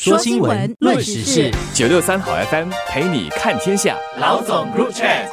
说新闻，论时事，九六三好 FM 陪你看天下。老总 Group Chat。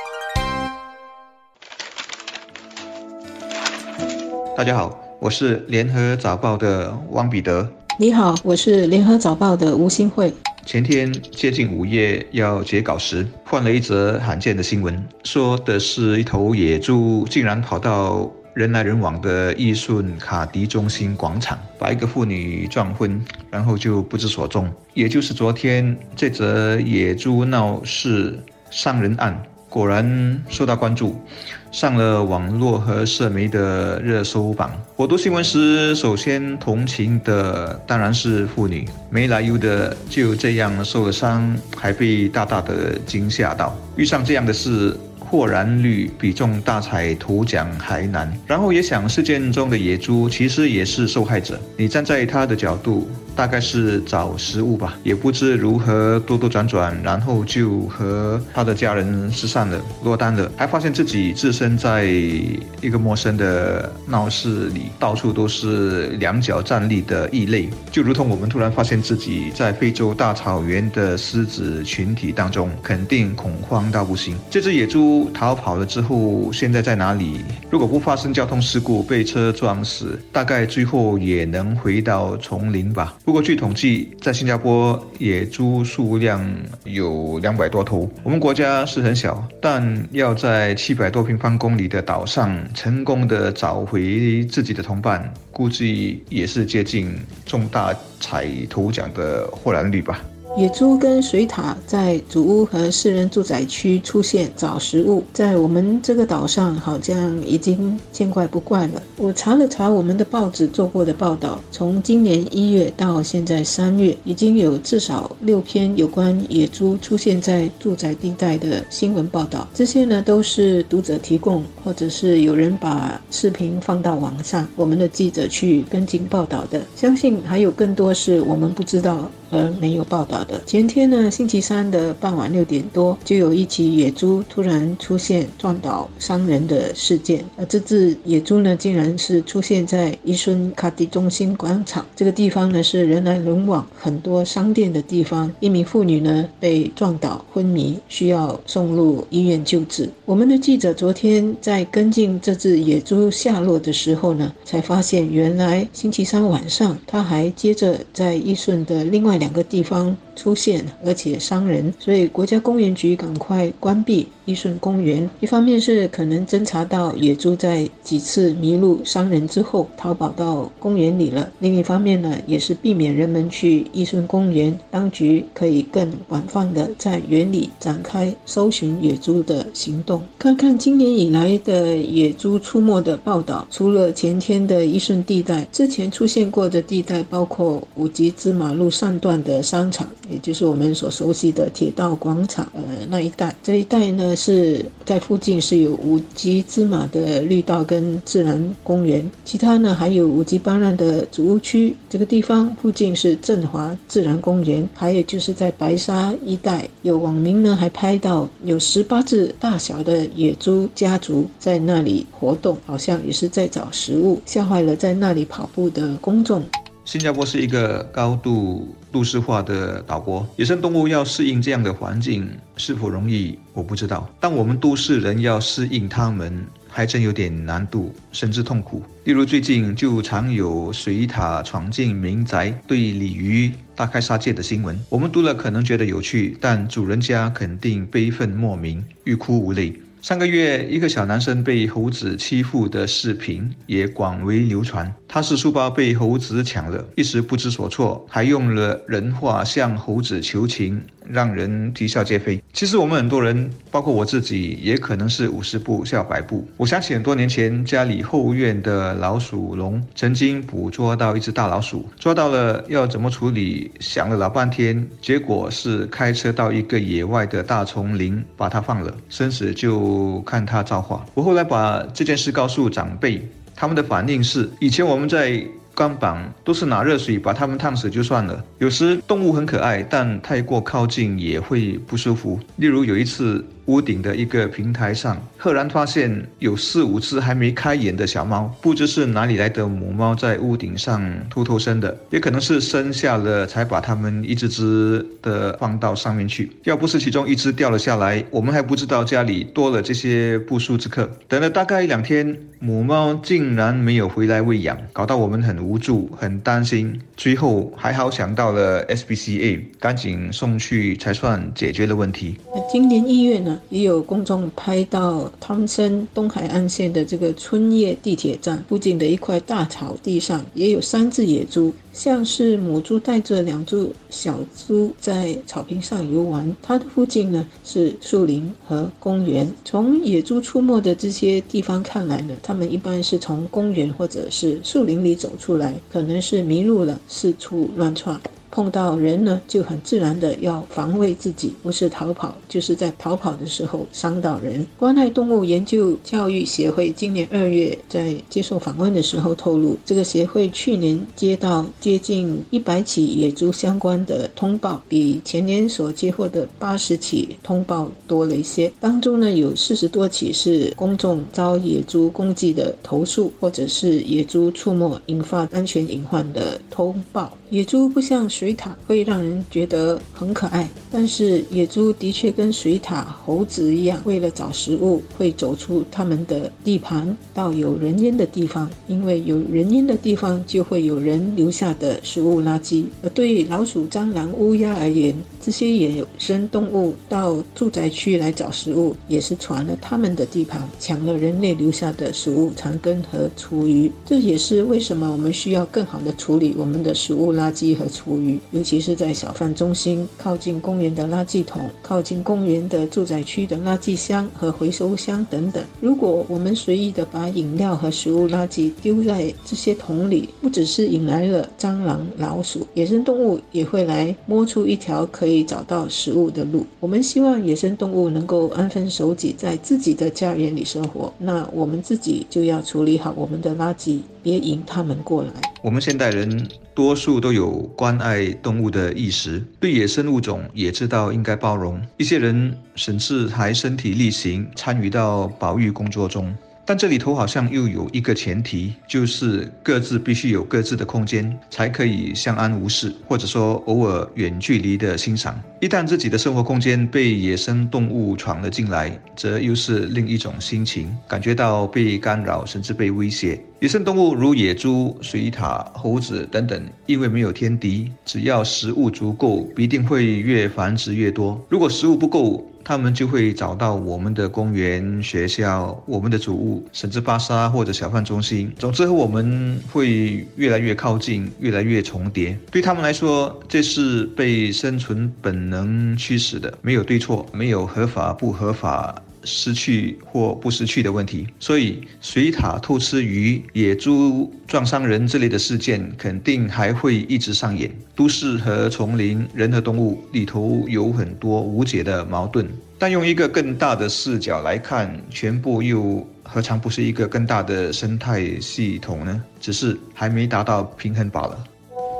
大家好，我是联合早报的汪彼得。你好，我是联合早报的吴新慧。前天接近午夜要截稿时，换了一则罕见的新闻，说的是一头野猪竟然跑到。人来人往的易顺卡迪中心广场，把一个妇女撞昏，然后就不知所踪。也就是昨天这则野猪闹事伤人案，果然受到关注，上了网络和社媒的热搜榜。我读新闻时，首先同情的当然是妇女，没来由的就这样受了伤，还被大大的惊吓到。遇上这样的事。破然率比中大彩图奖还难，然后也想事件中的野猪其实也是受害者。你站在他的角度，大概是找食物吧，也不知如何兜兜转转，然后就和他的家人失散了，落单了，还发现自己置身在一个陌生的闹市里，到处都是两脚站立的异类，就如同我们突然发现自己在非洲大草原的狮子群体当中，肯定恐慌到不行。这只野猪。逃跑了之后，现在在哪里？如果不发生交通事故被车撞死，大概最后也能回到丛林吧。不过据统计，在新加坡野猪数量有两百多头。我们国家是很小，但要在七百多平方公里的岛上成功的找回自己的同伴，估计也是接近重大彩头奖的获揽率吧。野猪跟水獭在主屋和私人住宅区出现找食物，在我们这个岛上好像已经见怪不怪了。我查了查我们的报纸做过的报道，从今年一月到现在三月，已经有至少六篇有关野猪出现在住宅地带的新闻报道。这些呢都是读者提供，或者是有人把视频放到网上，我们的记者去跟进报道的。相信还有更多是我们不知道。而没有报道的。前天呢，星期三的傍晚六点多，就有一起野猪突然出现撞倒伤人的事件。而这只野猪呢，竟然是出现在伊顺卡迪中心广场这个地方呢，是人来人往、很多商店的地方。一名妇女呢被撞倒昏迷，需要送入医院救治。我们的记者昨天在跟进这只野猪下落的时候呢，才发现原来星期三晚上，他还接着在伊顺的另外。两个地方。出现，而且伤人，所以国家公园局赶快关闭伊顺公园。一方面是可能侦查到野猪在几次迷路伤人之后逃跑到公园里了；另一方面呢，也是避免人们去伊顺公园，当局可以更广泛的在园里展开搜寻野猪的行动。看看今年以来的野猪出没的报道，除了前天的伊顺地带，之前出现过的地带包括五级芝马路上段的商场。也就是我们所熟悉的铁道广场，呃，那一带，这一带呢是在附近是有五级芝麻的绿道跟自然公园，其他呢还有五级巴兰的主屋区，这个地方附近是振华自然公园，还有就是在白沙一带，有网民呢还拍到有十八只大小的野猪家族在那里活动，好像也是在找食物，吓坏了在那里跑步的公众。新加坡是一个高度都市化的岛国，野生动物要适应这样的环境是否容易，我不知道。但我们都市人要适应它们，还真有点难度，甚至痛苦。例如最近就常有水獭闯进民宅，对鲤鱼大开杀戒的新闻，我们读了可能觉得有趣，但主人家肯定悲愤莫名，欲哭无泪。上个月，一个小男生被猴子欺负的视频也广为流传。他是书包被猴子抢了，一时不知所措，还用了人话向猴子求情。让人啼笑皆非。其实我们很多人，包括我自己，也可能是五十步笑百步。我想起很多年前家里后院的老鼠笼，曾经捕捉到一只大老鼠，抓到了要怎么处理，想了老半天，结果是开车到一个野外的大丛林把它放了，生死就看它造化。我后来把这件事告诉长辈，他们的反应是：以前我们在。钢板都是拿热水把它们烫死就算了。有时动物很可爱，但太过靠近也会不舒服。例如有一次，屋顶的一个平台上，赫然发现有四五只还没开眼的小猫，不知是哪里来的母猫在屋顶上偷偷生的，也可能是生下了才把它们一只只的放到上面去。要不是其中一只掉了下来，我们还不知道家里多了这些不速之客。等了大概一两天，母猫竟然没有回来喂养，搞到我们很无助、很担心。最后还好想到了 SPCA，赶紧送去才算解决了问题。今年一月呢，也有公众拍到汤森东海岸线的这个春叶地铁站附近的一块大草地上，也有三只野猪，像是母猪带着两只小猪在草坪上游玩。它的附近呢是树林和公园。从野猪出没的这些地方看来呢，它们一般是从公园或者是树林里走出来，可能是迷路了，四处乱窜。碰到人呢，就很自然的要防卫自己，不是逃跑，就是在逃跑的时候伤到人。关爱动物研究教育协会今年二月在接受访问的时候透露，这个协会去年接到接近一百起野猪相关的通报，比前年所接获的八十起通报多了一些。当中呢，有四十多起是公众遭野猪攻击的投诉，或者是野猪出没引发安全隐患的通报。野猪不像水獭会让人觉得很可爱，但是野猪的确跟水獭、猴子一样，为了找食物会走出他们的地盘到有人烟的地方，因为有人烟的地方就会有人留下的食物垃圾。而对老鼠、蟑螂、乌鸦而言，这些野生动物到住宅区来找食物，也是闯了他们的地盘，抢了人类留下的食物、残羹和厨余。这也是为什么我们需要更好的处理我们的食物。垃圾和厨余，尤其是在小贩中心、靠近公园的垃圾桶、靠近公园的住宅区的垃圾箱和回收箱等等。如果我们随意的把饮料和食物垃圾丢在这些桶里，不只是引来了蟑螂、老鼠，野生动物也会来摸出一条可以以找到食物的路。我们希望野生动物能够安分守己，在自己的家园里生活。那我们自己就要处理好我们的垃圾，别引他们过来。我们现代人多数都有关爱动物的意识，对野生物种也知道应该包容。一些人甚至还身体力行参与到保育工作中。但这里头好像又有一个前提，就是各自必须有各自的空间，才可以相安无事，或者说偶尔远距离的欣赏。一旦自己的生活空间被野生动物闯了进来，则又是另一种心情，感觉到被干扰，甚至被威胁。野生动物如野猪、水獭、猴子等等，因为没有天敌，只要食物足够，必定会越繁殖越多。如果食物不够，他们就会找到我们的公园、学校、我们的主屋，甚至巴沙或者小贩中心。总之，我们会越来越靠近，越来越重叠。对他们来说，这是被生存本能驱使的，没有对错，没有合法不合法。失去或不失去的问题，所以水獭偷吃鱼、野猪撞伤人之类的事件，肯定还会一直上演。都市和丛林、人和动物里头有很多无解的矛盾，但用一个更大的视角来看，全部又何尝不是一个更大的生态系统呢？只是还没达到平衡罢了。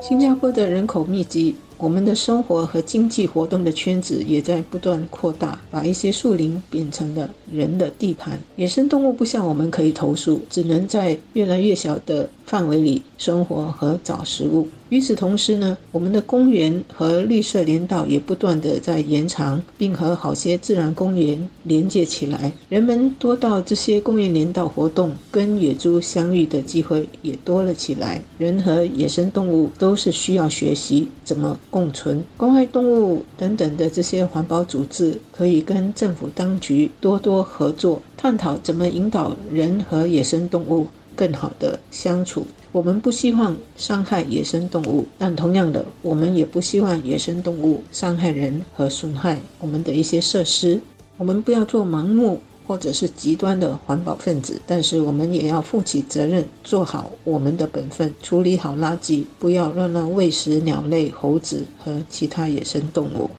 新加坡的人口密集。我们的生活和经济活动的圈子也在不断扩大，把一些树林变成了人的地盘。野生动物不像我们可以投诉，只能在越来越小的范围里生活和找食物。与此同时呢，我们的公园和绿色连道也不断的在延长，并和好些自然公园连接起来。人们多到这些公园连道活动，跟野猪相遇的机会也多了起来。人和野生动物都是需要学习怎么共存。关爱动物等等的这些环保组织，可以跟政府当局多多合作，探讨怎么引导人和野生动物更好的相处。我们不希望伤害野生动物，但同样的，我们也不希望野生动物伤害人和损害我们的一些设施。我们不要做盲目或者是极端的环保分子，但是我们也要负起责任，做好我们的本分，处理好垃圾，不要乱乱喂食鸟类、猴子和其他野生动物。